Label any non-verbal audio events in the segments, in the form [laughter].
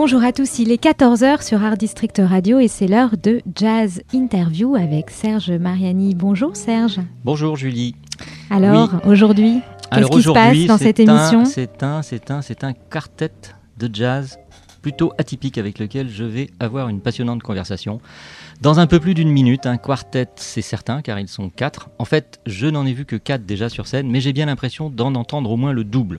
Bonjour à tous, il est 14h sur Art District Radio et c'est l'heure de Jazz Interview avec Serge Mariani. Bonjour Serge. Bonjour Julie. Alors, aujourd'hui, qu'est-ce qui se passe dans cette émission C'est un, c'est un, c'est un quartet de jazz plutôt atypique avec lequel je vais avoir une passionnante conversation. Dans un peu plus d'une minute, un quartet, c'est certain, car ils sont quatre. En fait, je n'en ai vu que quatre déjà sur scène, mais j'ai bien l'impression d'en entendre au moins le double.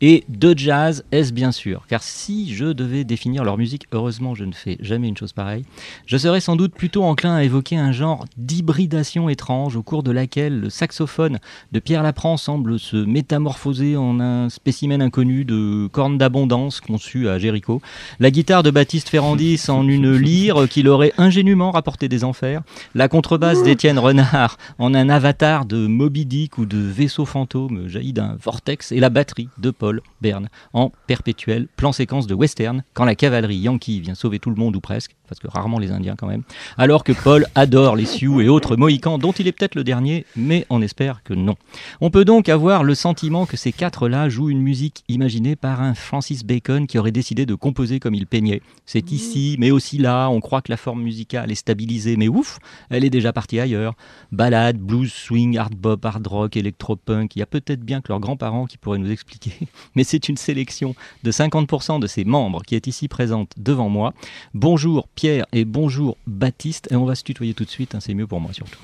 Et de jazz, est-ce bien sûr? Car si je devais définir leur musique, heureusement je ne fais jamais une chose pareille, je serais sans doute plutôt enclin à évoquer un genre d'hybridation étrange au cours de laquelle le saxophone de Pierre Laprand semble se métamorphoser en un spécimen inconnu de corne d'abondance conçu à Jéricho, la guitare de Baptiste Ferrandis en une lyre qu'il aurait ingénument rapporté des enfers, la contrebasse d'Étienne Renard en un avatar de Moby Dick ou de vaisseau fantôme jailli d'un vortex, et la batterie de Paul Bern en perpétuel plan séquence de western quand la cavalerie yankee vient sauver tout le monde ou presque, parce que rarement les Indiens quand même, alors que Paul adore les Sioux et autres Mohicans dont il est peut-être le dernier, mais on espère que non. On peut donc avoir le sentiment que ces quatre-là jouent une musique imaginée par un Francis Bacon qui aurait décidé de composer comme il peignait. C'est ici, mais aussi là, on croit que la forme musicale est stabilisée, mais ouf, elle est déjà partie ailleurs. Ballade, blues, swing, hard bop, hard rock, électropunk, il y a peut-être bien que leurs grands-parents qui pourraient nous expliquer, [laughs] mais c'est une sélection de 50% de ses membres qui est ici présente devant moi. Bonjour Pierre et bonjour Baptiste, et on va se tutoyer tout de suite, hein, c'est mieux pour moi surtout.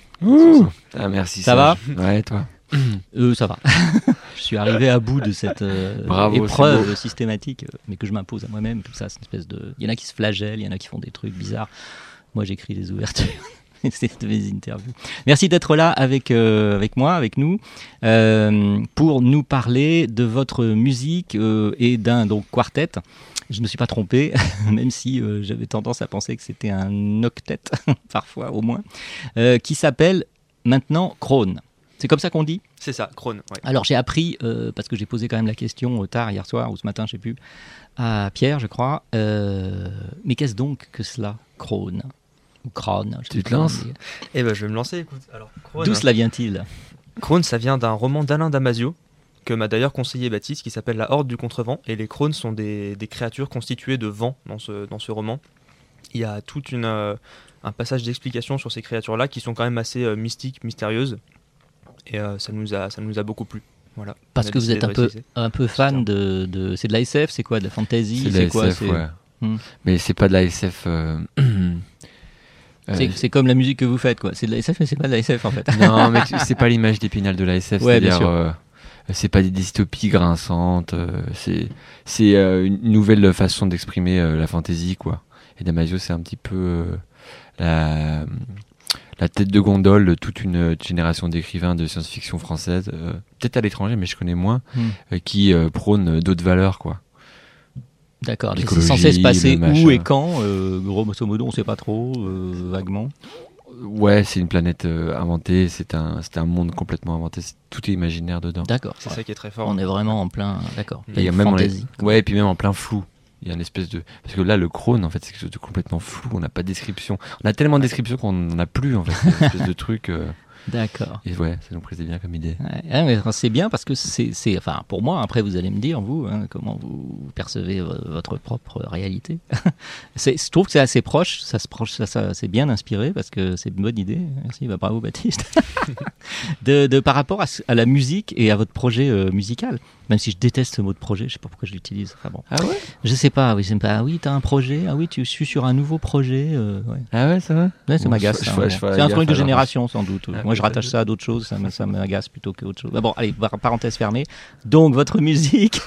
Ah, merci. Ça va. Ouais, toi. [clears throat] Euh, ça va. [laughs] je suis arrivé à bout de cette euh, Bravo, épreuve systématique, euh, mais que je m'impose à moi-même. Tout ça, c'est une espèce de. Il y en a qui se flagellent, il y en a qui font des trucs bizarres. Moi, j'écris des ouvertures. [laughs] C'est de mes interviews. Merci d'être là avec, euh, avec moi, avec nous, euh, pour nous parler de votre musique euh, et d'un donc quartet. Je ne me suis pas trompé, [laughs] même si j'avais tendance à penser que c'était un octet, [laughs] parfois au moins, qui s'appelle maintenant Krone. C'est comme ça qu'on dit? C'est ça, Krone. Ouais. alors j'ai appris, parce que j'ai posé quand même la question tard hier soir ou ce matin, je sais plus, à Pierre, je crois. mais qu'est-ce donc que cela, Krone? Ou sais Tu te lances. Eh ben, je vais me lancer, écoute. Alors, Krone, D'où cela vient-il? Krone, ça vient d'un roman d'Alain Damasio, que m'a d'ailleurs conseillé Baptiste, qui s'appelle La Horde du Contrevent. Et les Krones sont des, des créatures constituées de vent dans ce, dans ce roman. Il y a tout une, euh, un passage d'explication sur ces créatures-là qui sont quand même assez euh, mystiques, mystérieuses. Et euh, ça, nous a, ça nous a beaucoup plu. Voilà. Parce que vous êtes un peu, un peu fan de, de- C'est de la SF, c'est quoi De la fantasy C'est de la quoi SF, c'est- ouais. Hmm. Mais c'est pas de la SF. [clears throat] c'est- comme la musique que vous faites, quoi. C'est de la SF, mais c'est pas de la SF en fait. non, mais c'est pas l'image d'épinal de la SF. Ouais, bien c'est-à-dire, sûr. euh, c'est pas des dystopies grinçantes. euh, c'est c'est euh, une nouvelle façon d'exprimer euh, la fantaisie, quoi. Et Damasio, c'est un petit peu la la tête de gondole de toute une génération d'écrivains de science-fiction française, peut-être à l'étranger, mais je connais moins, Hmm. qui prônent d'autres valeurs, quoi. D'accord. C'est censé se passer où et quand euh, Grosso modo, on sait pas trop, euh, vaguement. Ouais, c'est une planète euh, inventée, c'est un, c'est un monde complètement inventé, tout est imaginaire dedans. D'accord. C'est ouais. ça qui est très fort. On est vraiment en plein. D'accord. Il y a même en- fantasy. ouais, et puis même en plein flou. Il y a une espèce de. Parce que là, le crône, en fait, c'est quelque chose de complètement flou, on n'a pas de description. On a tellement de descriptions qu'on n'en a plus, en fait. C'est une espèce de [laughs] truc. euh, D'accord. Et ouais, ça nous plaisait bien comme idée. Ouais, mais c'est bien parce que c'est, c'est- enfin, pour moi, après vous allez me dire, vous, hein, comment vous percevez vo- votre propre réalité. [laughs] c'est, je trouve que c'est assez proche, ça se proche, ça, ça- c'est bien inspiré parce que c'est une bonne idée. Merci, bah, bravo Baptiste. [laughs] de, de- par rapport à, la musique et à votre projet euh, musical, même si je déteste ce mot de projet, je sais pas pourquoi je l'utilise. Enfin bon, Ah ouais? Je sais pas, oui, j'aime pas. Ah oui, t'as un projet, ah oui, tu suis sur un nouveau projet. euh, ouais. Ah ouais, ça va? Ouais, ça m'agace. ferai C'est un truc de génération sans doute. Ah, Moi, je rattache ça à d'autres choses. Ça me- ça m'agace plutôt qu'autre chose. Bah bon, allez, par- parenthèse fermée. Donc, votre musique,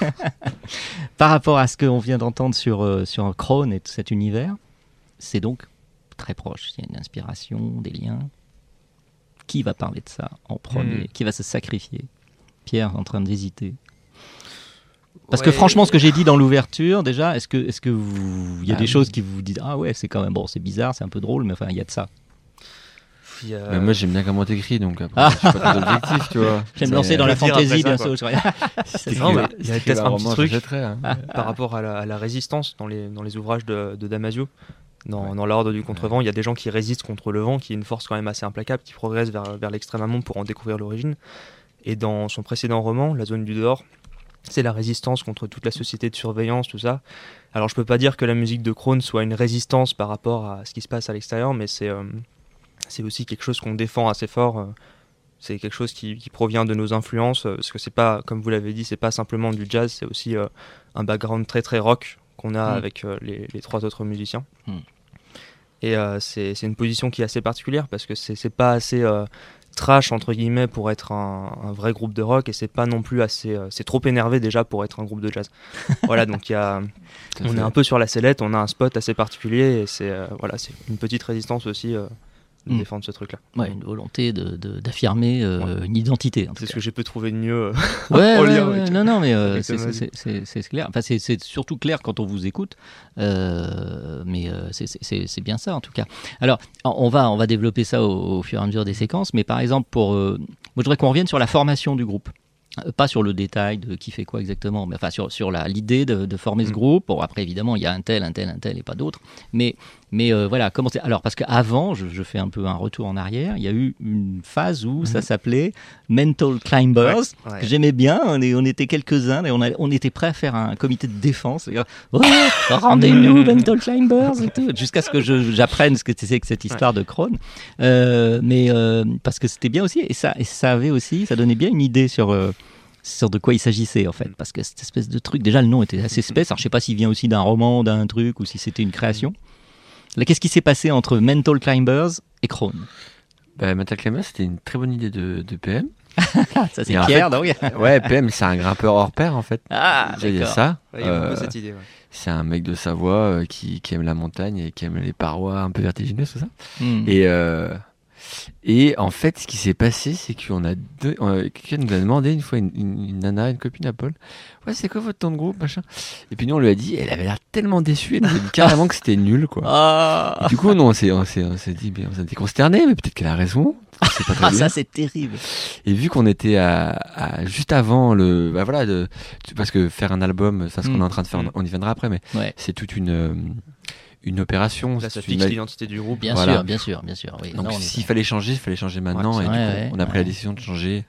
[laughs] par rapport à ce qu'on vient d'entendre sur euh, sur Krone et tout cet univers, c'est donc très proche. Il y a une inspiration, des liens. Qui va parler de ça en premier Hmm. Qui va se sacrifier Pierre en train d'hésiter. Parce que franchement, ce que j'ai dit dans l'ouverture, déjà, est-ce que, est-ce que vous, il y a Ah des oui. choses qui vous disent ah ouais, c'est quand même bon, c'est bizarre, c'est un peu drôle, mais enfin, il y a de ça. Mais moi j'aime bien comment t'écris donc après Ah. je suis pas objectif tu vois. [laughs] J'aime lancer dans la fantaisie, bien [laughs] sûr. mais il y a si peut-être un roman, petit truc. hein. par rapport à la, à la résistance dans les, dans les ouvrages de, de Damasio. Dans, dans l'ordre du contrevent, il y a des gens qui résistent contre le vent, qui est une force quand même assez implacable, qui progresse vers, vers l'extrême amont pour en découvrir l'origine. Et dans son précédent roman, La zone du dehors, c'est la résistance contre toute la société de surveillance, tout ça. Alors je peux pas dire que la musique de Krone soit une résistance par rapport à ce qui se passe à l'extérieur, mais c'est euh, c'est aussi quelque chose qu'on défend assez fort. euh, C'est quelque chose qui, qui provient de nos influences, euh, parce que c'est pas, comme vous l'avez dit, c'est pas simplement du jazz, c'est aussi euh, un background très très rock qu'on a Mm. avec euh, les, les trois autres musiciens. Mm. Et euh, c'est une position qui est assez particulière parce que c'est pas assez trash entre guillemets pour être un, un vrai groupe de rock et c'est pas non plus assez. euh, c'est trop énervé déjà pour être un groupe de jazz. [laughs] voilà, donc il y a, on est un peu sur la sellette, on a un spot assez particulier et c'est euh, voilà, c'est une petite résistance aussi euh, de Mm. défendre ce truc-là. Ouais, une volonté de- de- d'affirmer euh, une identité. C'est ce que j'ai pu trouver de mieux. euh, Ouais, [laughs] en ouais, lien ouais, avec- non, non, mais euh, c'est- clair. Enfin, c'est- surtout clair quand on vous écoute, Euh, mais c'est- bien ça en tout cas. Alors, on va, on va développer ça au, au fur et à mesure des séquences, mais par exemple, pour, moi, je voudrais qu'on revienne sur la formation du groupe. Pas sur le détail de qui fait quoi exactement, mais enfin sur, sur l'idée de, de former ce Mm. groupe. Bon, après, évidemment, il y a un tel, un tel, un tel et pas d'autres. Mais, mais euh, voilà, comment c'est- Alors, parce qu'avant, je, je fais un peu un retour en arrière, il y a eu une phase où ça s'appelait Mental Climbers. Ouais, ouais. que J'aimais bien, on, est- on était quelques-uns et on, a- on était prêts à faire un comité de défense. Ouais, [laughs] Rendez-nous, Mental Climbers et tout, jusqu'à ce que j'apprenne ce que c'est que cette histoire de Krone. Euh, mais euh, parce que c'était bien aussi, et ça, et ça avait aussi, ça donnait bien une idée sur. euh, sur de quoi il s'agissait en fait parce que cette espèce de truc déjà le nom était assez [laughs] espèce alors je sais pas s'il vient aussi d'un roman d'un truc ou si c'était une création qu'est-ce qui s'est passé entre Mental Climbers et Krone Bah, Metal Climber, c'était une très bonne idée de, de PM. Ah, ça c'est Pierre fait- donc [laughs] Ouais, PM, c'est un grimpeur hors pair en fait. ah Déjà, il y a d'accord ça. Ouais, Euh, cette idée. ouais. c'est un mec de Savoie euh, qui, qui aime la montagne et qui aime les parois un peu vertigineuses, tout ça. Hmm. Et, euh, et en fait, ce qui s'est passé, c'est qu'on a deux. euh, Quelqu'un nous a demandé une fois, une, une- une nana, une copine à Paul, ouais, c'est quoi votre temps de groupe, machin? Et puis nous, on lui a dit, elle avait l'air tellement déçue, elle nous a dit carrément que c'était nul, quoi. Ah, Et du coup, non, on s'est, on s'est, on s'est dit, on s'est consterné, mais peut-être qu'elle a raison. C'est pas [laughs] très Ah, bien. ça c'est terrible. Et vu qu'on était à, à- juste avant le, bah voilà, de, parce que faire un album, enfin ce qu'on Mm. est en train de faire, Mm. on y viendra après, mais Ouais. c'est toute une, euh, une opération. Là, ça fixe l'identité du groupe. Bien Voilà. sûr, bien sûr, bien sûr. Oui. Donc s'il fallait changer, il fallait changer maintenant. Ouais, et du ouais, coup, ouais, on a pris la décision de changer.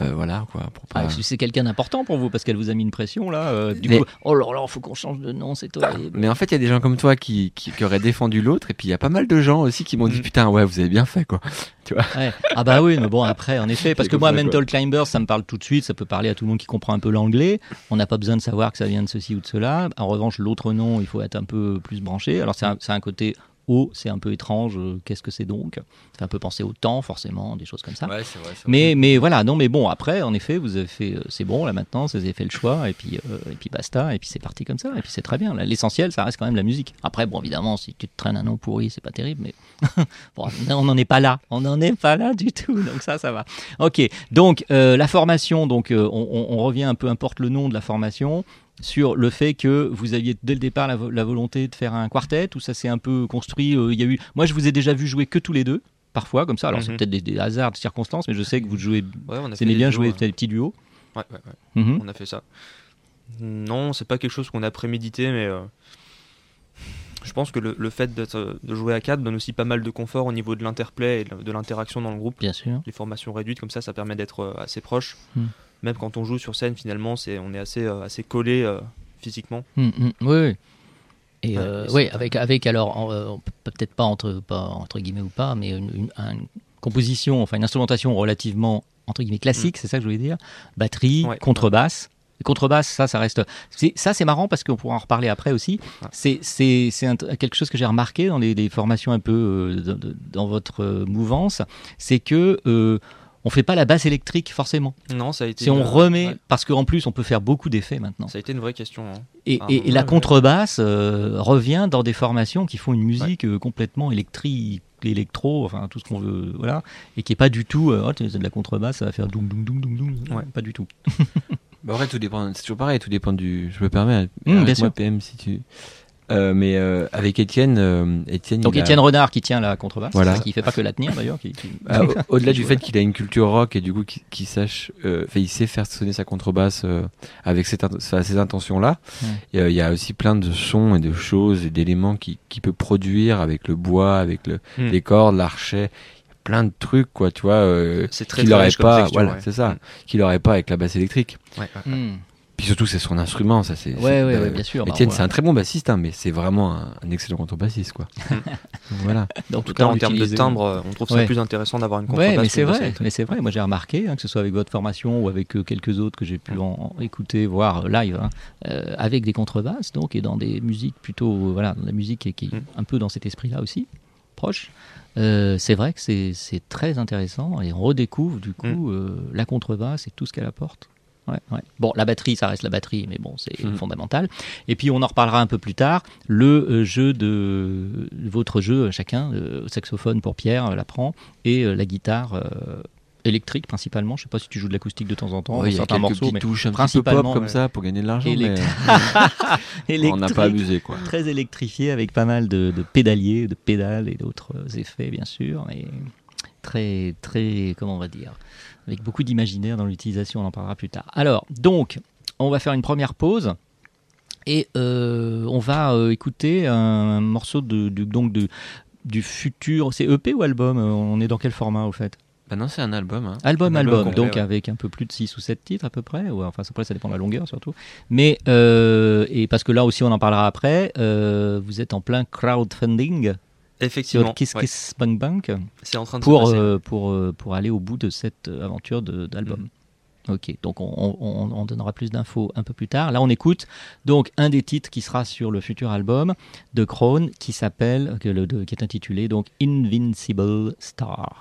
Euh, voilà quoi. Pour Ah, pas... c'est quelqu'un d'important pour vous parce qu'elle vous a mis une pression là. euh, du Mais- coup, oh là là, faut qu'on change de nom, c'est horrible. Mais en fait, il y a des gens comme toi qui, qui, qui auraient défendu l'autre, et puis il y a pas mal de gens aussi qui m'ont dit Mm. putain ouais, vous avez bien fait quoi. [laughs] Ouais. Ah bah oui, mais bon après, en effet, [laughs] parce que moi, quoi. Mental Climbers, ça me parle tout de suite, ça peut parler à tout le monde qui comprend un peu l'anglais. On n'a pas besoin de savoir que ça vient de ceci ou de cela. En revanche, l'autre nom, il faut être un peu plus branché. Alors c'est un, c'est un côté haut, c'est un peu étrange. euh, Qu'est-ce que c'est donc? Ça fait un peu penser au temps, forcément, des choses comme ça. Ouais, c'est vrai. Mais, mais voilà, non, mais bon, après, en effet, vous avez fait, euh, c'est bon, là maintenant, vous avez fait le choix, et puis, euh, et puis basta, et puis c'est parti comme ça, et puis c'est très bien. Là, L'essentiel, ça reste quand même la musique. Après, bon, évidemment, si tu te traînes un nom pourri, c'est pas terrible, mais [laughs] bon, on n'en est pas là, on n'en est pas là du tout, donc ça, ça va. Ok, donc euh, la formation, donc euh, on, on- on revient un peu, importe le nom de la formation, sur le fait que vous aviez dès le départ la, vo- la volonté de faire un quartet, ou ça s'est un peu construit. euh, Il y a eu, moi, je vous ai déjà vu jouer que tous les deux. Parfois, comme ça. Alors, c'est Mhm. peut-être des, des hasards, des circonstances, mais je sais que vous jouez Ouais, on a aimez bien duos, jouer hein. des petits duos Ouais, ouais, ouais. Mhm. On a fait ça. Non, c'est pas quelque chose qu'on a prémédité, mais euh, je pense que le, le fait de jouer à 4 donne aussi pas mal de confort au niveau de l'interplay et de de l'interaction dans le groupe. Bien sûr. Les formations réduites comme ça, ça permet d'être euh, assez proche. Mm. Même quand on joue sur scène, finalement, c'est on est assez euh, assez collé euh, physiquement. Mhm, mhm. Oui, oui. Et Ouais, euh, oui, avec, avec alors, peut-être pas entre, pas entre guillemets ou pas, mais une, une- une composition, enfin une instrumentation relativement entre guillemets classique, c'est ça que je voulais dire. Batterie, Ouais. contrebasse. Contrebasse, ça, ça reste. Ça, c'est marrant parce qu'on pourra en reparler après aussi. C'est, quelque chose que j'ai remarqué dans les, les formations un peu euh, dans, votre euh, mouvance, c'est que euh, on fait pas la basse électrique forcément. Non, ça a été. Si on remet, ouais, parce qu'en plus on peut faire beaucoup d'effets maintenant. ça a été une vraie question. hein. Et, Ah, et- et la ouais, contrebasse euh, revient dans des formations qui font une musique euh, complètement électrique, l'électro, enfin tout ce qu'on veut, voilà, et qui est pas du tout, euh, oh, c'est de la contrebasse, ça va faire doum doum doum doum doum, Ouais. pas du tout. Bah, en vrai, tout dépend. C'est toujours pareil, tout dépend du. Je me permets. Mmh, bien sûr. PM si tu. Euh, mais euh, avec Étienne, euh, Étienne. Donc a- Étienne Renard qui tient la contrebasse, Voilà. qui fait pas que la tenir d'ailleurs, qui, qui- Ah, au- [laughs] Au-delà du fait qu'il a une culture rock et du coup qu'il qu'il sache, euh, enfin, il sait faire sonner sa contrebasse euh, avec cette, ces. Ouais. Et, euh, Il y a aussi plein de sons et de choses et d'éléments qu'il qui peut produire avec le bois, avec le, Hmm. les cordes, l'archet. Plein de trucs, quoi, tu vois, euh, C'est très qu'il comme pas, voilà, ouais. c'est ça, Mm. qu'il n'aurait pas avec la basse électrique. Ouais, ouais. Puis surtout, c'est son instrument, ça, c'est. Ouais, ouais, ouais, bien sûr. bah, Étienne, c'est un très bon bassiste, hein, mais c'est vraiment un, un excellent contrebassiste, quoi. [laughs] voilà. Donc, En tout cas, en termes de timbre, euh, on trouve ça plus intéressant d'avoir une contrebasse. Ouais, mais c'est vrai, mais c'est vrai. Moi, j'ai remarqué, hein, que ce soit avec votre formation ou avec euh, quelques autres que j'ai pu en, en écouter, voir euh, live, hein, euh, avec des contrebasses, donc et dans des musiques plutôt, euh, voilà, dans la musique qui, qui est Mm. un peu dans cet esprit-là aussi, proche. euh, c'est vrai que c'est très intéressant et on redécouvre du coup euh, la contrebasse et tout ce qu'elle apporte. Ouais, ouais. Bon, la batterie, ça reste la batterie, mais bon, c'est Mhm. fondamental. Et puis, on en reparlera un peu plus tard. Le euh, jeu de votre jeu, euh, chacun, euh, saxophone pour Pierre, l'apprend, et la guitare électrique principalement. Je sais pas si tu joues de l'acoustique de temps en temps, Ouais, dans il y a certains morceaux, mais touches un petit peu principalement, pop comme ça pour gagner de l'argent, mais Élect- euh, [laughs] [laughs] on n'a pas abusé, quoi. très électrifié avec pas mal de, de pédaliers, de pédales et d'autres effets, bien sûr. Et très, très, comment on va dire, avec beaucoup d'imaginaire dans l'utilisation, on en parlera plus tard. Alors, donc, on va faire une première pause. Et euh, on va euh, écouter un morceau de, du- donc de, du futur. C'est EP ou album On est dans quel format au fait? Bah non, c'est un album. Hein. Album, Un album album, complet, donc ouais. avec un peu plus de 6 ou 7 titres à peu près, ou enfin après ça dépend de la longueur surtout. Mais, euh, et parce que là aussi on en parlera après, euh, vous êtes en plein crowdfunding Effectivement, sur Kiss ouais. Kiss Bank c'est en train de pour, se passer. euh, pour, euh, pour aller au bout de cette aventure d'album. Ok, donc on, on- on- on donnera plus d'infos un peu plus tard. Là, on écoute donc un des titres qui sera sur le futur album de Krone, qui s'appelle, qui est intitulé donc Invincible Star.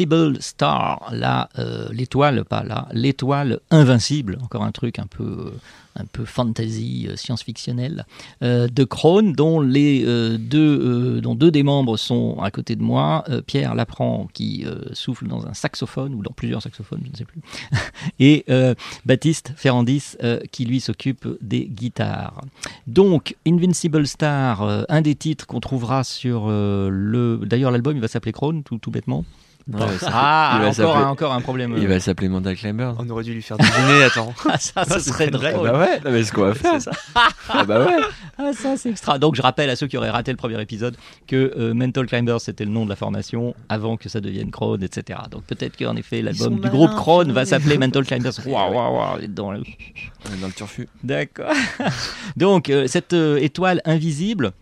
Invincible Star, là, euh, l'étoile, pas là, l'étoile invincible, encore un truc un peu, euh, un peu fantasy, euh, science-fictionnel, de Krone, dont, les, deux, dont deux des membres sont à côté de moi, Pierre Laprand qui souffle dans un saxophone, ou dans plusieurs saxophones, je ne sais plus, [laughs] et Baptiste Ferrandis qui lui s'occupe des guitares. Donc, Invincible Star, un des titres qu'on trouvera sur le. D'ailleurs, l'album il va s'appeler Krone, tout, tout bêtement. Ouais, ça- ah, [laughs] il va encore, un, encore un problème. Il va s'appeler Manda Climber. On aurait dû lui faire deviner, [laughs] attends. Ah, ça, ce serait une blague. drôle. Bah ouais, non, mais ce qu'on va faire. C'est ça. [laughs] Ah bah ouais. Ah, ça, c'est extra. Donc, je rappelle à ceux qui auraient raté le premier épisode que euh, Mental Climbers, c'était le nom de la formation avant que ça devienne Krone, etc. Donc, peut-être qu'en effet, l'album du malins, groupe Krone va s'appeler Mental Climbers. Waouh, waouh, waouh, on est dans le- dans le turfu. D'accord. Donc, euh, cette euh, étoile invisible.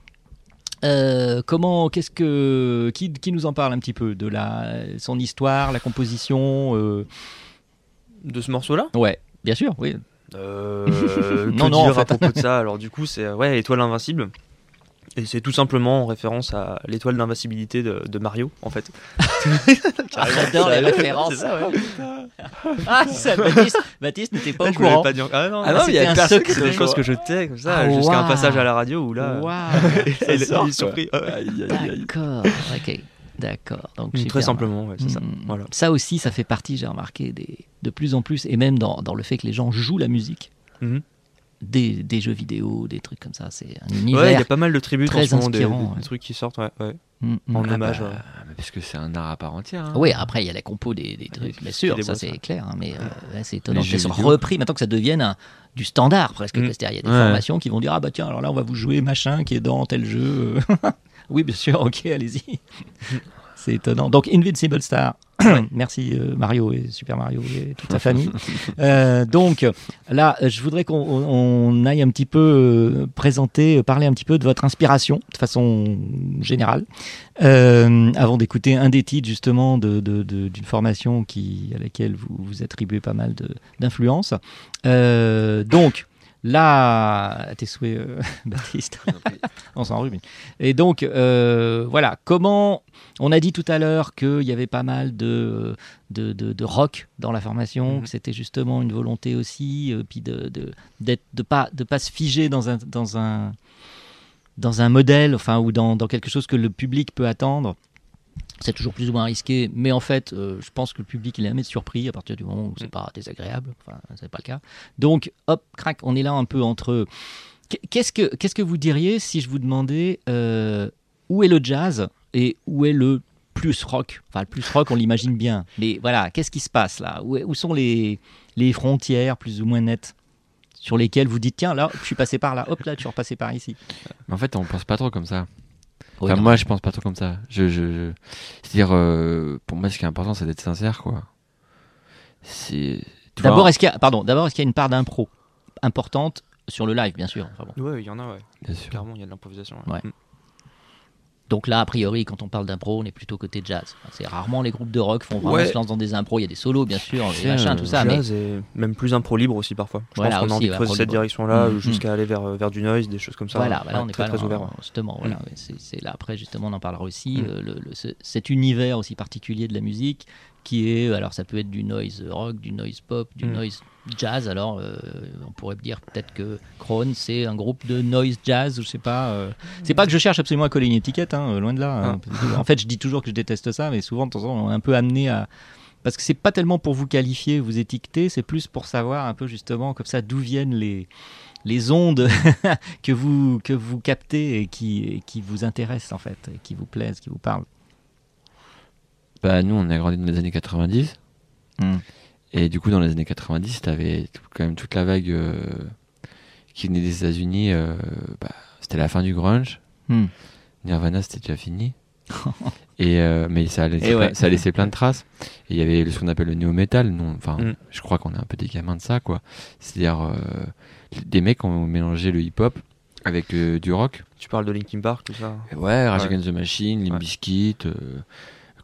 Euh, comment, qu'est-ce que, qui, qui nous en parle un petit peu de la, son histoire, la composition euh, De ce morceau-là? Ouais, bien sûr, oui. Euh, [laughs] Non, non, en dire fait. à propos de ça? [laughs] Alors du coup, c'est ouais, étoile invincible. Et c'est tout simplement en référence à l'étoile d'invincibilité de, de Mario, en fait. Ah, [laughs] J'adore les références. C'est ça, ouais. Ah, ça, Baptiste, Baptiste n'était pas au Je voulais courant. pas dire. Ah non, Ah non, il y a personne c'est des choses que je tais comme ça, Ah, jusqu'à un passage à la radio où là. Waouh. [laughs] il, sort, est surpris. D'accord. Ok. D'accord. Donc Mm. Très simplement, ouais, c'est ça. Mm. Voilà. Ça aussi, ça fait partie, j'ai remarqué, des, de plus en plus, et même dans, dans le fait que les gens jouent la musique, Mhm. Des, des jeux vidéo, des trucs comme ça. C'est un Ouais, il univers. y a pas mal de tributes très en ce moment, des, trucs qui sortent, ouais, ouais, Mm, mm. en Ah hommage. bah, ouais. parce que c'est un art à part entière. hein. Oui, après, il y a la compo des, des trucs, bien sûr, ça c'est clair, hein, mais euh, c'est étonnant soit vidéo. repris maintenant que ça devienne un- du standard presque. Mm. C'est-à-dire, il y a des Ouais. formations qui vont dire Ah bah tiens, alors là, on va vous jouer machin qui est dans tel jeu. [laughs] oui, bien sûr, ok, allez-y. [laughs] c'est étonnant. Donc, Invincible Star. [clears throat] Merci euh, Mario et Super Mario et toute sa famille. [laughs] Euh, donc là, euh, je voudrais qu'on on- on aille un petit peu présenter, parler un petit peu de votre inspiration de façon générale, euh, avant d'écouter un des titres justement de- de- de- d'une formation qui, à laquelle vous, vous attribuez pas mal d'influence. Donc là, à tes souhaits, euh, [laughs] Baptiste. On s'en rue. Et donc, euh, voilà, comment. On a dit tout à l'heure qu'il y avait pas mal de, de, de- de rock dans la formation, Mhm. que c'était justement une volonté aussi, euh, puis de de d'être- de pas de pas se figer dans un dans un dans un modèle, enfin ou dans, dans quelque chose que le public peut attendre. C'est toujours plus ou moins risqué, mais en fait, euh, je pense que le public il est jamais surpris à partir du moment où c'est pas désagréable. Enfin, c'est pas le cas. Donc, hop, crac, on est là un peu entre. Qu'est-ce que qu'est-ce que vous diriez si je vous demandais euh, où est le jazz et où est le plus rock? Enfin, le plus rock, on l'imagine bien, mais voilà, qu'est-ce qui se passe là? Où, où sont les les frontières plus ou moins nettes sur lesquelles vous dites tiens là, je suis passé par là, hop là, tu es repassé par ici. En fait, on pense pas trop comme ça. Oui, Enfin, moi, je pense pas trop comme ça. Je, je, je- C'est-à-dire, euh, pour moi, ce qui est important, c'est d'être sincère, quoi. C'est. tu vois, D'abord, est-ce qu'il y a, pardon, d'abord, est-ce qu'il y a une part d'impro importante sur le live, bien sûr. Enfin bon. Ouais, il y en a, ouais. bien sûr. Clairement, il y a de l'improvisation. Ouais. Mm. Donc là, a priori, quand on parle d'impro, on est plutôt côté jazz. Enfin, c'est rarement les groupes de rock font vraiment Ouais. se lancent dans des impros. Il y a des solos, bien sûr, des machins, tout ça. Mais Jazz et même plus impro libre aussi parfois. Je Voilà, pense qu'on a envie de creuser cette direction-là Mm, jusqu'à aller vers, vers du noise, des choses comme ça. voilà, on n'est très, pas très là, ouvert. euh, Justement, voilà, ouais, c'est là. Après, justement, on en parlera aussi. Mm. euh, le- le- ce- cet univers aussi particulier de la musique, qui est, alors ça peut être du noise rock, du noise pop, du Mm. noise jazz. Alors, euh, on pourrait dire peut-être que Krone, c'est un groupe de noise jazz, ou je sais pas. euh, C'est pas que je cherche absolument à coller une étiquette, hein, euh, loin de là. hein. En fait, je dis toujours que je déteste ça, mais souvent, de temps en temps, on est un peu amené à. Parce que c'est pas tellement pour vous qualifier, vous étiqueter, c'est plus pour savoir un peu justement comme ça d'où viennent les, les ondes [laughs] que vous que vous captez et qui, et qui vous intéressent en fait, et qui vous plaisent, qui vous parlent. Bah, nous, on a grandi dans les années 90. Mm. Et du coup, dans les années 90, t'avais quand même toute la vague euh, qui venait des États-Unis. euh, bah, c'était la fin du grunge. Mm. Nirvana, c'était déjà fini. [laughs] et euh, mais ça a, laissé plein, ouais. ça a laissé plein de traces. Et il y avait ce qu'on appelle le néo-metal. Non, enfin, Mm. je crois qu'on est un peu des gamins de ça, quoi. C'est-à-dire des mecs ont mélangé le hip-hop avec du rock. Tu parles de Linkin Park, tout ça? Ouais, Rage Ouais. Against the Machine, Limp Ouais. Bizkit,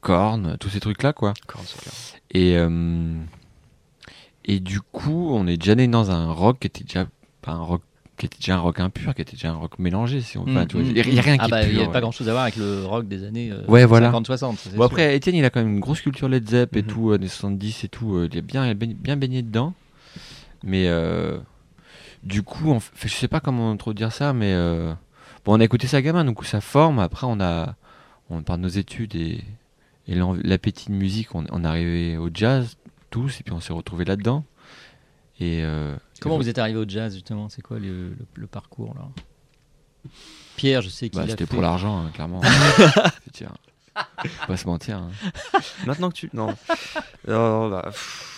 Korn, tous ces trucs-là, quoi. Et, euh, et du coup, on est déjà né dans un rock qui était déjà pas un rock qui était déjà un rock impur, qui était déjà un rock mélangé. Si on, Mm, enfin, tu vois, mm, il n'y a, rien ah qui bah, est Il n'y pur, a pas grand chose à voir avec le rock des années euh, Ouais, voilà. 50-60. ça, c'est Bon, après, Étienne, il a quand même une grosse culture Led Zepp et Mhm. tout, années 70 et tout. euh, il est bien, il bien baigné dedans. Mais euh, du coup, en fait, je sais pas comment trop dire ça, mais euh, bon, on a écouté ça gamin, donc ça forme. Après, on a, on, par nos études et, et l'appétit de musique, on, on est arrivé au jazz tous, et puis on s'est retrouvé là-dedans. Et euh, Comment et vous êtes arrivé au jazz justement? C'est quoi le, le- le parcours là? Pierre, je sais qu'il bah, a C'était fait- pour l'argent, hein, clairement. [laughs] Tiens, faut pas se mentir. hein. Maintenant que tu. Non. Oh, bah, pff,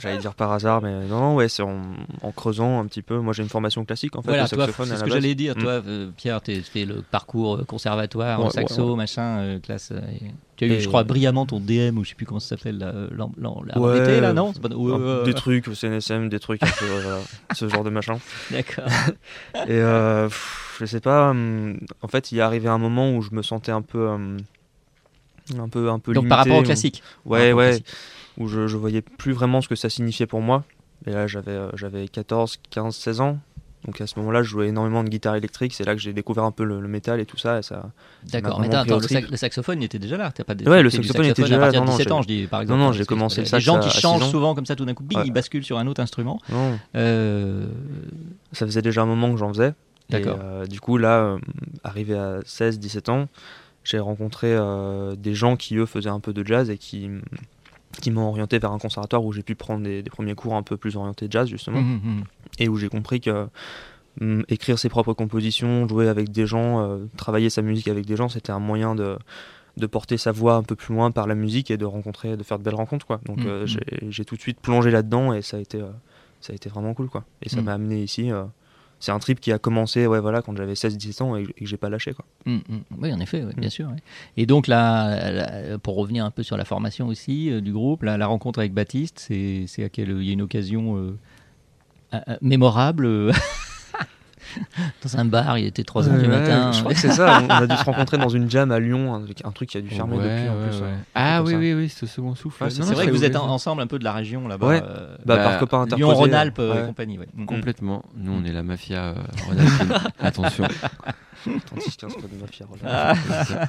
J'allais dire par hasard, mais non, non, ouais, c'est en, en creusant un petit peu. Moi, j'ai une formation classique en fait, Voilà, toi, c'est ce la que j'allais dire. Mm. Toi, euh, Pierre, tu as fait le parcours euh, conservatoire, Ouais, en saxo, ouais, machin, euh, classe. euh, tu as eu, je crois, brillamment ton DM, ou je sais plus comment ça s'appelle, euh, la RVT, là, non pas- un-. Des trucs au CNSM, des trucs un peu, euh, voilà, [laughs] ce genre de machin. D'accord. [laughs] Et euh, pff, je sais pas, hum, en fait, il est arrivé un moment où je me sentais un peu. hum, un peu, un peu Donc par rapport au classique. Ouais, ouais. classique. Où je, je voyais plus vraiment ce que ça signifiait pour moi. Et là, j'avais euh, j'avais 14, 15, 16 ans. Donc à ce moment-là, je jouais énormément de guitare électrique. C'est là que j'ai découvert un peu le, le métal et tout ça. Et D'accord, mais attends, le, trip. sax- le saxophone il était déjà là. T'as pas Ouais, le du saxophone était saxophone déjà à là. partir de Non, non, 17 ans, je dis par Non, exemple. non, parce j'ai commencé le Les sax gens à- qui changent souvent comme ça tout d'un coup, bing, Ouais. ils basculent sur un autre instrument. Non, Euh, ça faisait déjà un moment que j'en faisais. D'accord. euh, du coup, là, euh, arrivé à 16, 17 ans, j'ai rencontré des gens qui, eux, faisaient un peu de jazz et qui, qui m'ont orienté vers un conservatoire où j'ai pu prendre des, des premiers cours un peu plus orientés jazz, justement. hum, hum, hum. et où j'ai compris que écrire ses propres compositions, jouer avec des gens, euh, travailler sa musique avec des gens, c'était un moyen de, de porter sa voix un peu plus loin par la musique et de rencontrer, de faire de belles rencontres quoi. Donc euh, j'ai- tout de suite plongé là-dedans et ça a été, euh, ça a été vraiment cool quoi. Et ça m'a amené ici. C'est un trip qui a commencé ouais voilà quand j'avais 16-17 ans et, que- j'ai pas lâché quoi. Hum, hum. Oui, en effet, oui, bien sûr. oui. Et donc là, là, pour revenir un peu sur la formation aussi euh, du groupe, là, la rencontre avec Baptiste, c'est à quelle il y a une occasion euh, euh, euh, mémorable euh, [laughs] [laughs] dans un bar, il était 3 heures du Ouais, matin. Je crois que c'est ça. On a dû se rencontrer dans une jam à Lyon, un, un truc qui a dû fermer Ouais, depuis en plus. ouais. ouais. Ah oui, oui, oui, c'est au second souffle. C'est vrai que vous êtes ensemble un peu de la région là-bas. Ouais. euh, Bah, Bah, par copain interposé. Lyon-Rhône-Alpes euh, ouais. et compagnie. ouais. Mm. Complètement. Nous, on est la mafia. euh. [laughs] Attention. 36, 15 codes de mafia. [laughs]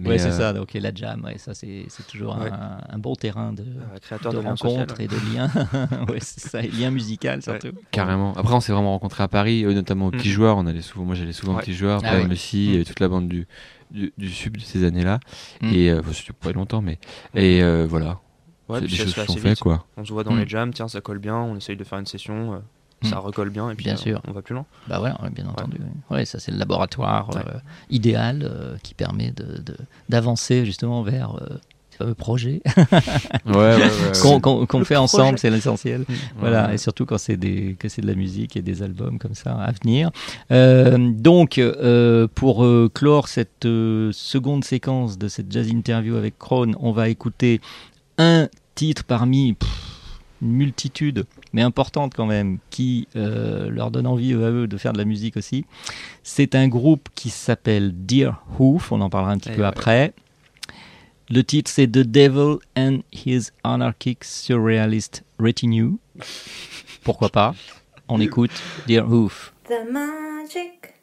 Mais, ouais, c'est euh, ça. Donc et la jam, ouais, ça c'est c'est toujours Ouais. un, un bon terrain de, créateur de rencontres et de liens. [laughs] ouais, c'est ça, et liens musical surtout. Carrément. Après, on s'est vraiment rencontrés à Paris, euh, notamment au Petit Mhm. Joueur. On allait souvent, moi, j'allais souvent au Ouais. Petit Joueur, Ah. Messi, Mhm. et toute la bande du, du, du sub de ces années-là. Mhm. Et euh, c'était pas longtemps, mais. Et euh, voilà. Ouais, se choses sont faites, quoi. On se voit dans Mm. les jams, tiens, ça colle bien, on essaye de faire une session, ça recolle bien, et puis Bien euh, sûr. on va plus loin. Bah voilà, ouais, bien entendu. ouais. Ouais, ça c'est le laboratoire Ouais. euh, idéal euh, qui permet de- de- d'avancer justement vers euh, ces fameux projets [laughs] Ouais, ouais, ouais. qu'on fait projet. ensemble, c'est l'essentiel. Voilà, Ouais. et surtout quand c'est des que c'est de la musique et des albums comme ça à venir. Euh, donc, euh, pour euh, clore cette euh, seconde séquence de cette jazz interview avec Krohn, on va écouter un titre parmi pff, une multitude, mais importante quand même, qui euh, leur donne envie eux, à eux de faire de la musique aussi. C'est un groupe qui s'appelle Dear Hoof, on en parlera un petit Eh peu ouais. après. Le titre c'est The Devil and His Anarchic Surrealist Retinue. Pourquoi pas? On écoute Dear Hoof. The magic.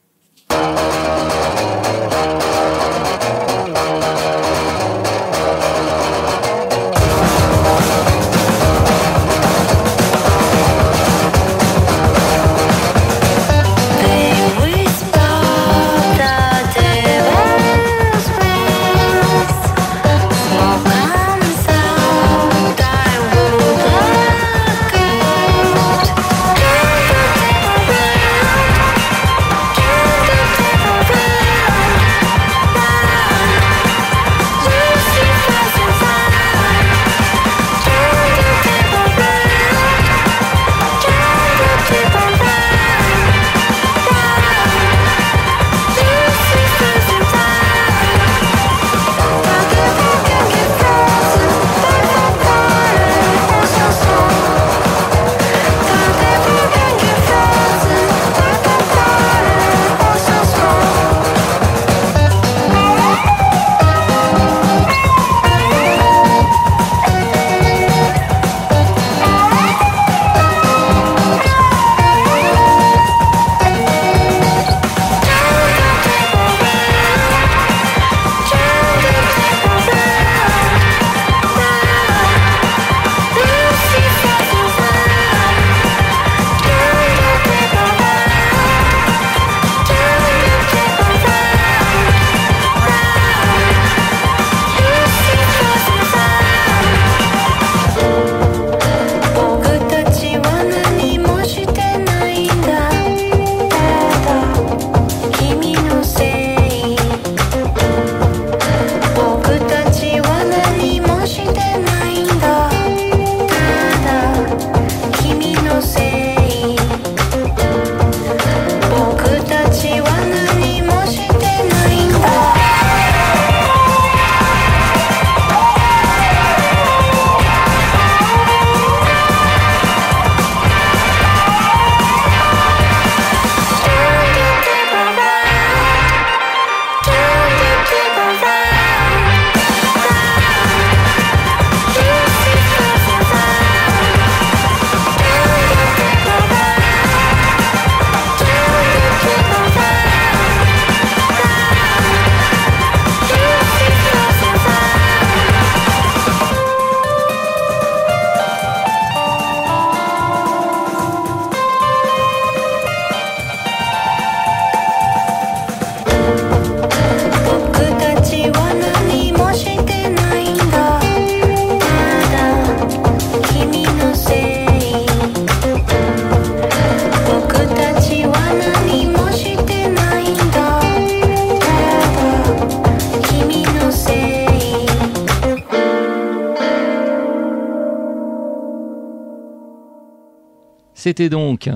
C'était donc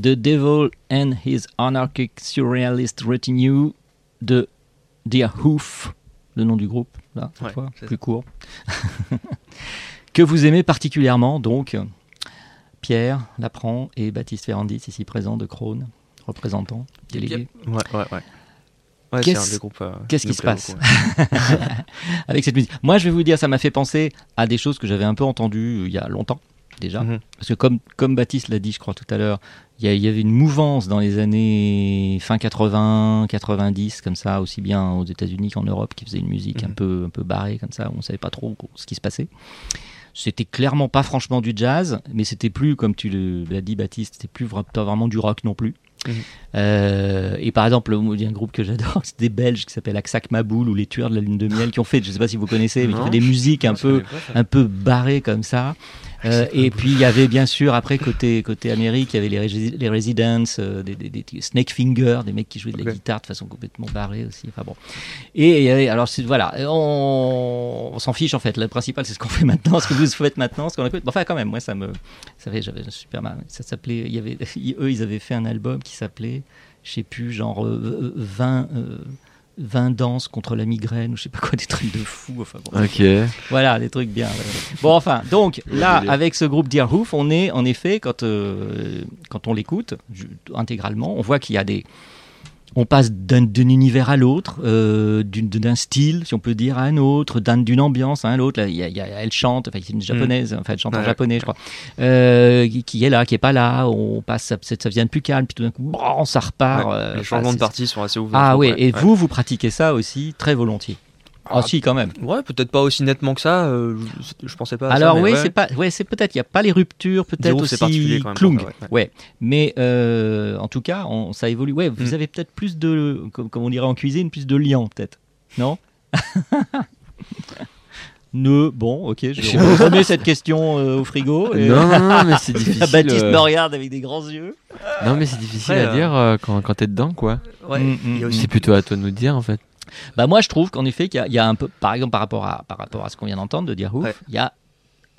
The Devil and His Anarchic Surrealist Retinue de Dear Hoof, le nom du groupe, là, cette Ouais, fois, plus ça. court. [laughs] que vous aimez particulièrement, donc, Pierre Lapran et Baptiste Ferrandis, ici présents de Krone, représentants, délégués. Ouais, ouais, ouais. Qu'est-ce- euh, qu'est-ce qui se passe [laughs] [laughs] avec cette musique? Moi, je vais vous dire, ça m'a fait penser à des choses que j'avais un peu entendues euh, il y a longtemps déjà. Mhm. Parce que comme, comme Baptiste l'a dit, je crois tout à l'heure, il y, avait une mouvance dans les années fin 80, 90, comme ça, aussi bien aux États-Unis qu'en Europe, qui faisait une musique un Mhm. peu, un peu barrée, comme ça, où on savait pas trop ce qui se passait. C'était clairement pas franchement du jazz, mais c'était plus, comme tu l'as dit, Baptiste, c'était plus vraiment du rock non plus. Mhm. Euh, et par exemple, il y a un groupe que j'adore, [laughs] c'est des Belges qui s'appelle Aksak Maboul ou les Tueurs de la Lune de Miel qui ont fait, je sais pas si vous connaissez, mais qui ont fait des musiques un peu, pas, un peu barrées comme ça. Euh, et puis il y avait bien sûr après côté côté Amérique, il y avait les, Resi- les Residents, euh, des, des, des Snake Finger, des mecs qui jouaient de la guitare de façon complètement barrée aussi. Enfin bon. Et il y avait- alors voilà, on, on s'en fiche en fait. Le principal c'est ce qu'on [laughs] fait maintenant, ce que vous faites maintenant, ce qu'on écoute. Bon, Enfin quand même, moi ça me, ça fait j'avais super mal. Ça s'appelait, il y avait [laughs] eux ils avaient fait un album qui s'appelait, je sais plus, genre euh, 20 euh, 20 danses contre la migraine ou je sais pas quoi, des trucs de fou. Enfin bon. Ok. Voilà, des trucs bien. ouais. Bon, enfin, donc là, avec ce groupe Dear Hoof, on est en effet, quand, euh, quand on l'écoute intégralement, on voit qu'il y a des. On passe d'un d'un univers à l'autre, euh, d'une- d'un style, si on peut dire, à un autre, d'un- d'une ambiance à un autre. Là, il y a- il y a- elle chante, enfin, c'est une japonaise, enfin, elle chante en Ouais. japonais, je crois, euh, qui, qui est là, qui est pas là. On passe, ça, ça devient plus calme, puis tout d'un coup, bon, ça repart. Ouais, euh, les changements de partie sont assez ouverts. Ah oui, et vous, vous pratiquez ça aussi très volontiers. Ah, Ah, si, quand même. Ouais, peut-être pas aussi nettement que ça. euh, je, je pensais pas. à Alors oui, ouais. c'est pas, ouais, c'est peut-être, il n'y a pas les ruptures, peut-être aussi particulier quand même Klung, ouais, ouais. Mais euh, en tout cas, on- ça évolue. Ouais, vous Mm. avez peut-être plus de, comme, comme on dirait en cuisine, plus de liant, peut-être, non? [laughs] Ne, bon, ok, je vais remettre [laughs] cette question euh, au frigo. et- Non, non, non, mais c'est [laughs] difficile. Baptiste me regarde avec des grands yeux. Non, mais c'est difficile Après, à euh, dire euh, quand, quand t'es dedans, quoi. Ouais, Mm, y mm, aussi- C'est plutôt à toi de nous dire, en fait. Bah moi, je trouve qu'en effet, qu'il y, a- il y a un peu, par exemple, par rapport à, par rapport à ce qu'on vient d'entendre de dire ouf, Ouais. il y a,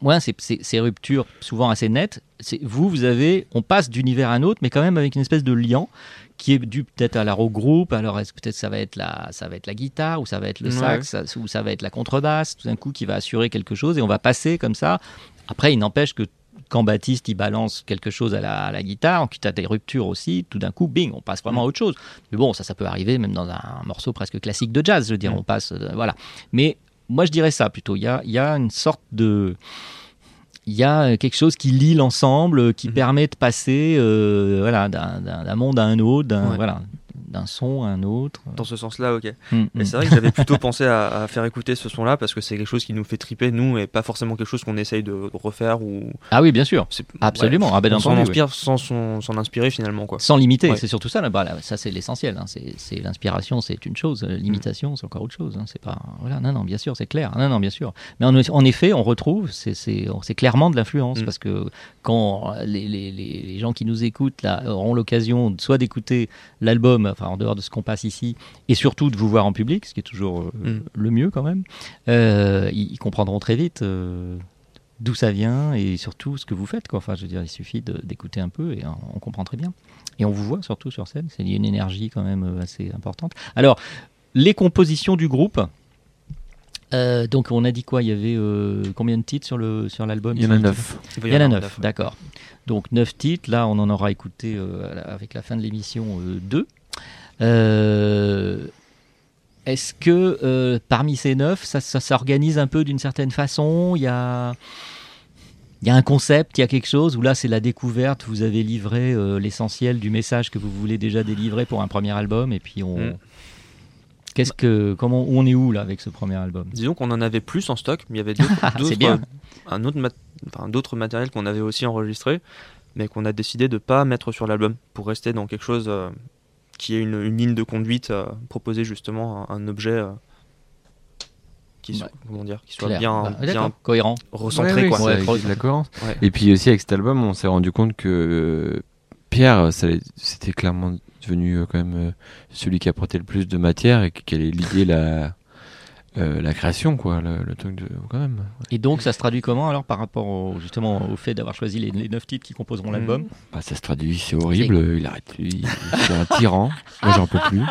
ouais, c'est- c'est- ces ruptures souvent assez nettes. Vous, vous avez, on passe d'univers à un autre, mais quand même avec une espèce de liant qui est dû peut-être à la rock group. Alors peut-être ça va être la, ça va être la guitare ou ça va être le Ouais. sax ça- ou ça va être la contrebasse, tout d'un coup qui va assurer quelque chose et on va passer comme ça. Après, il n'empêche que quand Baptiste il balance quelque chose à la, à la guitare, quitte à des ruptures aussi, tout d'un coup, bing, on passe vraiment à autre chose. Mais bon, ça, ça peut arriver même dans un morceau presque classique de jazz, je veux dire, on passe, euh, voilà. Mais moi, je dirais ça plutôt. Il y a, il y a une sorte de, il y a quelque chose qui lie l'ensemble, euh, qui Mhm. permet de passer, euh, voilà, d'un monde à un autre, Ouais. voilà, d'un son à un autre. Dans ce sens-là, ok. Mm, Mais mm. c'est vrai que j'avais plutôt [laughs] pensé à, à faire écouter ce son-là parce que c'est quelque chose qui nous fait triper, nous, et pas forcément quelque chose qu'on essaye de refaire ou. Ah oui, bien sûr. c'est- Absolument. Ah ben, Ouais, on s'en oui. sans s'en inspirer finalement, quoi. Sans limiter, Ouais. c'est surtout ça. là, bah, là, ça, c'est l'essentiel. hein. C'est l'inspiration, c'est une chose. euh, L'imitation, c'est encore autre chose. hein. C'est pas voilà. Non, non, bien sûr, c'est clair. Non, non, bien sûr. Mais en, en effet, on retrouve, c'est- clairement de l'influence Mm. parce que quand les, les- les- les gens qui nous écoutent là auront l'occasion soit d'écouter l'album, enfin en dehors de ce qu'on passe ici, et surtout de vous voir en public, ce qui est toujours euh, Mm. le mieux quand même, euh, ils, ils comprendront très vite. euh, D'où ça vient et surtout ce que vous faites. Quoi. Enfin, je veux dire, il suffit d'écouter un peu et on, on comprend très bien. Et on vous voit surtout sur scène. C'est une énergie quand même assez importante. Alors, les compositions du groupe. euh, donc, on a dit quoi? Il y avait euh, combien de titres sur le sur l'album? Il y en a neuf. il y en a neuf, d'accord. Donc neuf titres, là on en aura écouté euh, avec la fin de l'émission euh, deux. Euh, Est-ce que euh, parmi ces neuf, ça, ça s'organise un peu d'une certaine façon? Il y a, il y a un concept, il y a quelque chose où là c'est la découverte, vous avez livré euh, l'essentiel du message que vous voulez déjà délivrer pour un premier album et puis on... Mm. Qu'est-ce que, comment, on est où là avec ce premier album? Disons qu'on en avait plus en stock, mais il y avait d'autres, [laughs] bien. un autre mat- enfin, d'autres matériels qu'on avait aussi enregistré, mais qu'on a décidé de pas mettre sur l'album pour rester dans quelque chose qui est une, une ligne de conduite, euh, proposer justement un, un objet euh, qui soit, Ouais. comment dire, qui soit bien, Bah, bien cohérent. recentré, Ouais, quoi. Ouais, la cohérence. Ouais. Et puis aussi avec cet album, on s'est rendu compte que euh, Pierre, c'était clairement devenu quand même celui qui apportait le plus de matière et qui allait lier la, euh, la création, quoi, le, le truc de quand même. Et donc, ça se traduit comment alors par rapport au, justement au fait d'avoir choisi les, les neuf titres qui composeront l'album Bah, ça se traduit, c'est horrible. Il arrête, il, c'est un tyran. Moi, j'en peux plus. [laughs]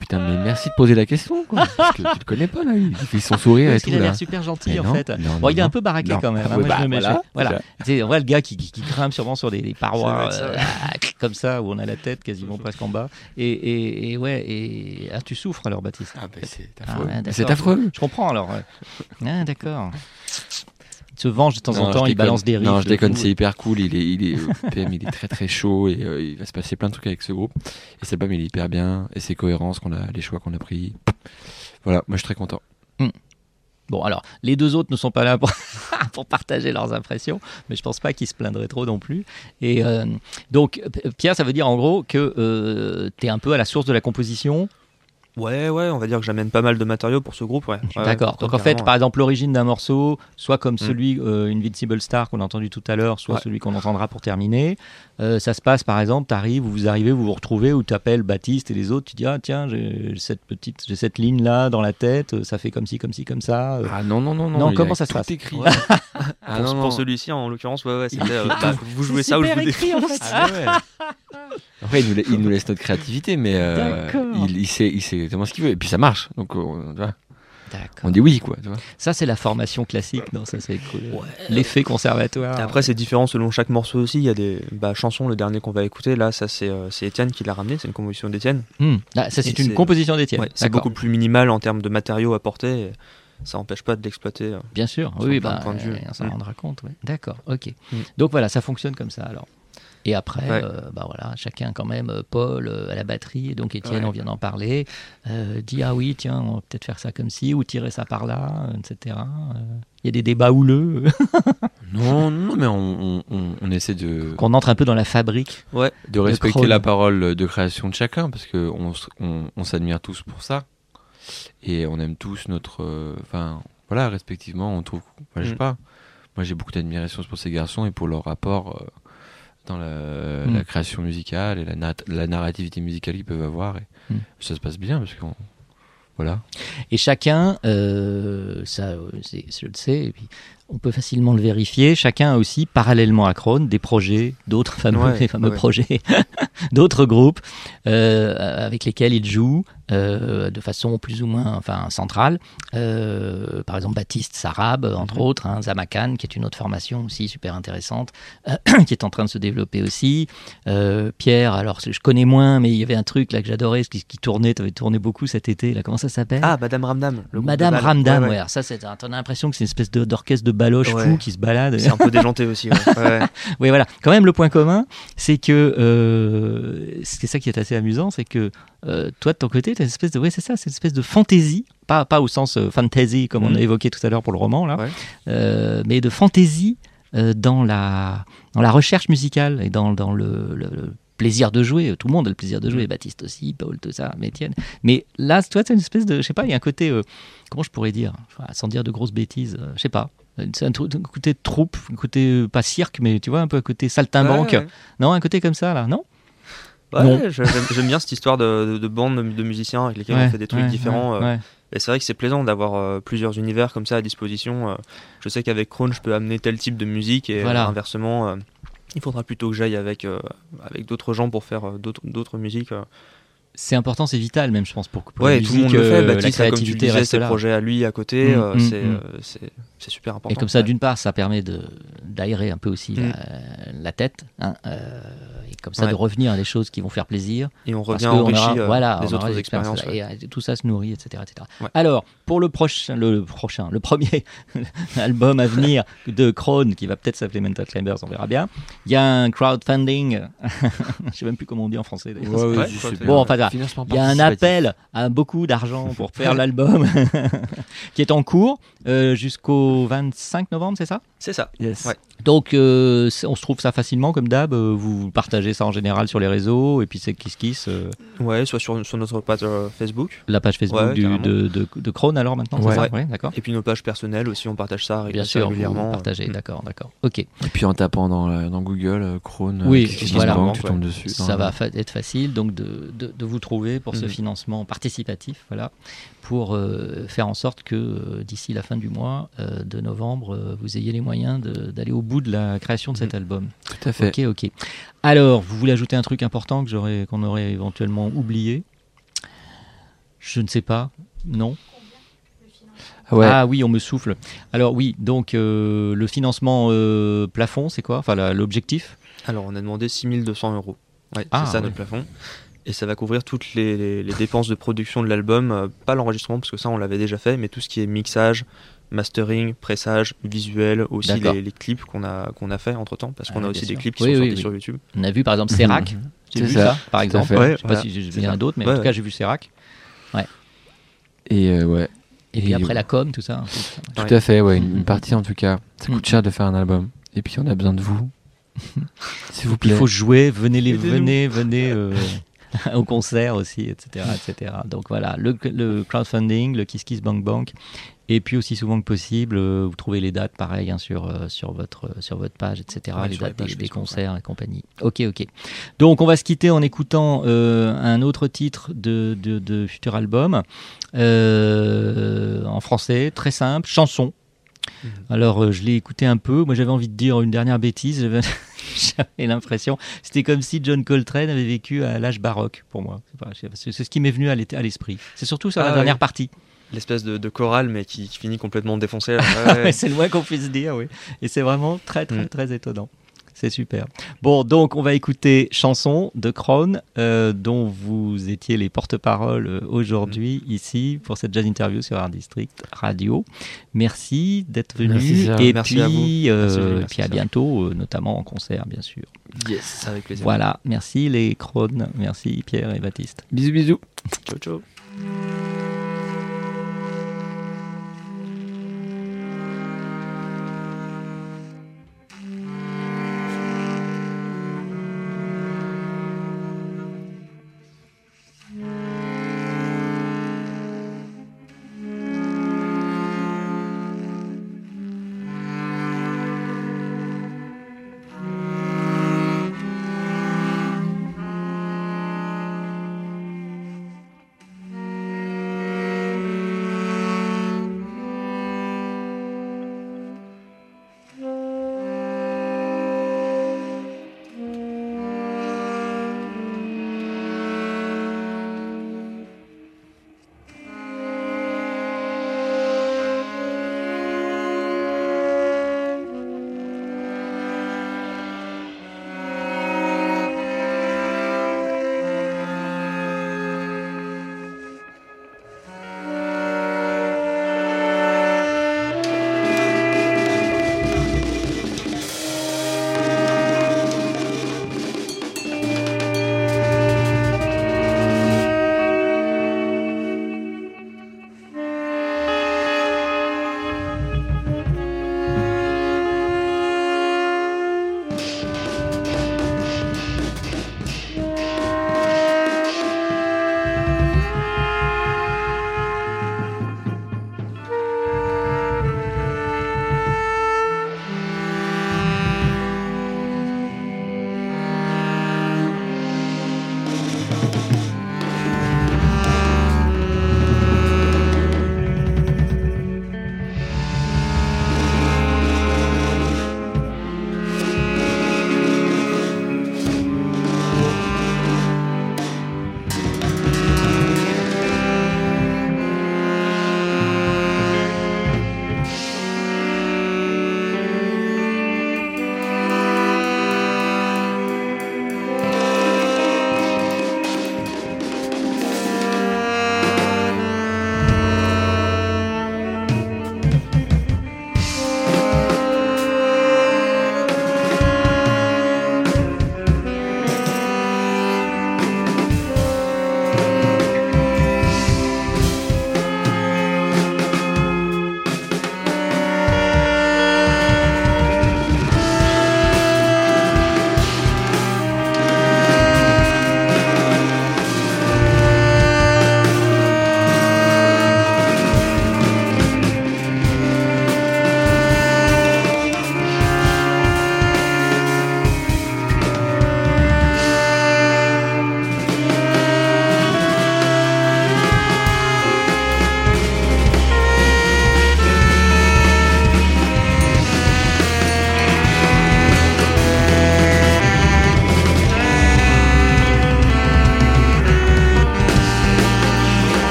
Putain, mais merci de poser la question, quoi. Parce que tu le connais pas, là. Il fait son sourire Parce et tout, a là. l'air super gentil Mais en non, fait. non, bon, il est non, un peu baraqué non. quand même. hein. Moi, bah, je me mets- voilà, voilà. on voit le gars qui, qui, qui grimpe sûrement sur des, des parois euh, [laughs] comme ça où on a la tête quasiment presque en bas. Et, et, et ouais, et ah, tu souffres alors, Baptiste. Ah, bah, c'est Ah, affreux. ouais, c'est affreux. Je comprends alors. Ah, d'accord. Se venge de temps Non, en temps, il déconne. balance des riffs. Non, je déconne, c'est hyper cool. Il est, il est, euh, [laughs] PM, il est très très chaud et euh, il va se passer plein de trucs avec ce groupe. Et cet album, il est hyper bien et c'est cohérent, ce qu'on a, les choix qu'on a pris. Voilà, moi je suis très content. Bon, alors, les deux autres ne sont pas là pour, [laughs] pour partager leurs impressions, mais je pense pas qu'ils se plaindraient trop non plus. Et euh, donc, Pierre, ça veut dire en gros que tu es un peu à la source de la composition. Ouais, ouais, on va dire que j'amène pas mal de matériaux pour ce groupe, ouais. Ouais, D'accord. Donc, en fait, par exemple, l'origine d'un morceau, soit comme Mm. celui euh, Invincible Star qu'on a entendu tout à l'heure, soit Ouais. celui qu'on entendra pour terminer, euh, ça se passe par exemple, tu arrives, vous vous arrivez, vous vous retrouvez, ou tu appelles Baptiste et les autres, tu dis Ah, tiens, j'ai cette petite, j'ai cette ligne là dans la tête, euh, ça fait comme ci, comme ci, comme ça. euh. Ah non, non, non, non. Non, comment ça se passe écrit. Ouais. [laughs] Ah, pour, non, pour non. celui-ci, en l'occurrence, ouais, ouais, c'était. [laughs] euh, bah, vous jouez ça ou je vous dé- Ah, ouais. Après, il nous, la- il nous laisse notre créativité, mais euh, il, il sait, il sait exactement ce qu'il veut. Et puis ça marche. Donc, on, tu vois, D'accord. on dit oui, quoi. Tu vois. Ça, c'est la formation classique. Non, ça, c'est cool. L'effet conservatoire. Et Après, c'est différent selon chaque morceau aussi. Il y a des bah, chansons, le dernier qu'on va écouter, là, ça c'est euh, Étienne qui l'a ramené, c'est une composition d'Étienne. Hmm. Ah, ça, c'est une composition d'Étienne. Ouais, c'est beaucoup plus minimal en termes de matériaux apportés. et ça n'empêche pas de l'exploiter. euh. Bien sûr, oui, de bah, points de vue. on s'en rendra compte. ouais. D'accord, ok. Mm. Donc voilà, ça fonctionne comme ça alors. Et après, Ouais. euh, bah voilà, chacun quand même, euh, Paul euh, à la batterie, donc Étienne, Ouais. on vient d'en parler, euh, dit ah oui, tiens, on va peut-être faire ça comme ci, ou tirer ça par là, etc. Il y a des débats houleux, [laughs] Non, non, mais on, on, essaie de, qu'on entre un peu dans la fabrique. Ouais, de respecter la parole de création de chacun parce que on, on, s'admire tous pour ça et on aime tous notre enfin voilà respectivement on trouve enfin, je sais Mm. pas moi j'ai beaucoup d'admiration pour ces garçons et pour leur rapport dans la, Mm. la création musicale et la, la narrativité musicale qu'ils peuvent avoir et Mm. ça se passe bien parce qu'on voilà Et chacun, euh, ça, c'est- je le sais, et puis on peut facilement le vérifier, chacun a aussi, parallèlement à Krone, des projets, d'autres [laughs] fameux, Ouais, les fameux ouais. projets, [laughs] d'autres groupes euh, avec lesquels il joue euh, de façon plus ou moins enfin, centrale. Euh, par exemple, Baptiste Sarab, entre Mhm. autres, hein, Zamakan, qui est une autre formation aussi super intéressante, [clears throat] qui est en train de se développer aussi. Pierre, alors je connais moins, mais il y avait un truc là que j'adorais, qui, qui tournait, tu avais tourné beaucoup cet été, là, comment ça s'appelle? Ah, Madame Ramdam. le Madame. Ramdam, Ouais, ça, c'est, t'as l'impression que c'est une espèce d'orchestre de baloche Ouais. fou qui se balade. C'est un peu déjanté aussi. ouais. [laughs] Ouais, ouais. oui, voilà. Quand même, le point commun, c'est que euh, c'est ça qui est assez amusant, c'est que euh, toi, de ton côté, tu une espèce de, ouais, c'est ça, c'est une espèce de fantaisie, pas, pas au sens euh, fantasy comme on Mhm. a évoqué tout à l'heure pour le roman là, euh, mais de fantaisie dans la dans la recherche musicale et dans, dans le, le- le plaisir de jouer. Tout le monde a le plaisir de jouer, Baptiste aussi, Paul, tout ça, mais Étienne. Mais là, toi, tu as une espèce de, je sais pas, il y a un côté, euh, comment je pourrais dire, sans dire de grosses bêtises, euh, je sais pas. C'est un, côté troupe, un côté euh, pas cirque, mais tu vois, un peu un côté saltimbanque. Ouais, ouais. Non, un côté comme ça, là, non? Ouais, j'aime bien cette histoire de, de, de bande de, musiciens avec lesquels Ouais, on fait des trucs ouais, différents. euh. Et c'est vrai que c'est plaisant d'avoir euh, plusieurs univers comme ça à disposition. euh. je sais qu'avec Krone, je peux amener tel type de musique et Voilà. inversement, il faudra plutôt que j'aille avec, avec d'autres gens pour faire d'autres d'autres musiques. C'est important, c'est vital, même, je pense, pour que pour Ouais, la tout le monde musique, le fait. euh, la Baptiste, a, comme tu le créativité disais, reste ses là. projets à lui à côté. Mm, euh, mm, c'est mm. euh, c'est- super important. Et comme ça, Ouais. d'une part, ça permet de d'aérer un peu aussi la, la tête, hein, comme ça Ouais. de revenir à des choses qui vont faire plaisir. Et on revient qu'on enrichi aura- euh, voilà, aura autres des expériences. ouais. Et euh, tout ça se nourrit, etc. etc. Ouais. Alors, pour le prochain, le prochain, le premier [laughs] album à venir de Krone, qui va peut-être s'appeler Mental Climbers, on verra bien, il y a un crowdfunding, [laughs] je sais même plus comment on dit en français d'ailleurs. Bon, enfin, Il y a un appel à beaucoup d'argent pour faire l'album [laughs] qui est en cours euh, jusqu'au 25 novembre, c'est ça? C'est ça. Yes. Ouais. Donc, euh, on se trouve ça facilement comme d'hab. euh, Vous partagez ça en général sur les réseaux et puis c'est Kiss Kiss, euh, Ouais, soit sur, sur notre page euh, Facebook. la page Facebook Ouais, du- carrément. de, de, de Krone alors maintenant, Ouais. c'est ça? Ouais. Ouais, d'accord. Et puis nos pages personnelles aussi, on partage ça Bien sûr, régulièrement. partagez, Mm. d'accord, d'accord. Ok. Et puis en tapant dans, dans Google, Chrome, Oui, Kiss voilà. Bank, tu Ouais. tombes dessus. Ça va fa- être facile donc de, de, de vous trouver pour ce Mhm. financement participatif, voilà, pour euh, faire en sorte que euh, d'ici la fin du mois euh, de novembre, vous ayez les moyens d'aller au bout de la création de cet album. Tout à fait. Ok, ok. Alors, vous voulez ajouter un truc important que j'aurais, qu'on aurait éventuellement oublié? Je ne sais pas. Non? Ouais. Ah oui, on me souffle. Alors oui, donc euh, le financement euh, plafond, c'est quoi? Enfin, l'objectif? Alors, on a demandé 6200 euros. Ouais, Ah, c'est ça ouais. notre plafond. Et ça va couvrir toutes les, les- les dépenses de production de l'album, euh, pas l'enregistrement parce que ça on l'avait déjà fait, mais tout ce qui est mixage, mastering, pressage, visuel, aussi les, les clips qu'on a, qu'on a fait entre temps, parce qu'on Ah, a bien aussi des clips qui Oui, sont oui, sortis oui. sur YouTube. On a vu par exemple Serac. Mhm. C'est vu ça, ça, par exemple. Ouais, Je sais pas voilà. si j'ai C'est vu ça. un d'autre, mais Ouais, en tout cas j'ai vu Serac. Et euh, ouais. Et puis Et- après la com, tout ça. Tout Ouais. à fait, ouais. Une, une partie en tout cas. Ça Mm. coûte cher de faire un album. Et puis on a besoin de vous. [laughs] S'il vous plaît. il faut jouer, venez les, venez, venez euh, [laughs] [laughs] au concert aussi, etc., etc. Donc voilà, le, le crowdfunding, le Kiss Kiss Bank Bank, et puis aussi souvent que possible, euh, vous trouvez les dates pareil hein, sur euh, sur votre euh, sur votre page, etc. Ouais, les dates des, pages des Facebook, concerts et compagnie. Ok, ok. Donc on va se quitter en écoutant un autre titre de de, de futur album en français, très simple, chanson. Mhm. Alors, euh, je l'ai écouté un peu. Moi, j'avais envie de dire une dernière bêtise. [laughs] J'avais l'impression, c'était comme si John Coltrane avait vécu à l'âge baroque pour moi. C'est ce qui m'est venu à l'esprit. C'est surtout sur la Ah, dernière oui. partie. L'espèce de, de chorale, mais qui, qui finit complètement défoncée. [laughs] Ouais, c'est le moins qu'on puisse dire, oui. Et c'est vraiment très, très, Mm. très étonnant. C'est super. Bon, donc on va écouter Chanson de Krone, euh, dont vous étiez les porte-parole euh, aujourd'hui ici pour cette jazz interview sur Art District Radio. Merci d'être venu. Merci, et Merci puis, à vous. euh, Merci, et puis à bientôt, euh, notamment en concert, bien sûr. yes, avec plaisir. Voilà. Merci les Krones. Merci Pierre et Baptiste. Bisous, bisous. Ciao, ciao.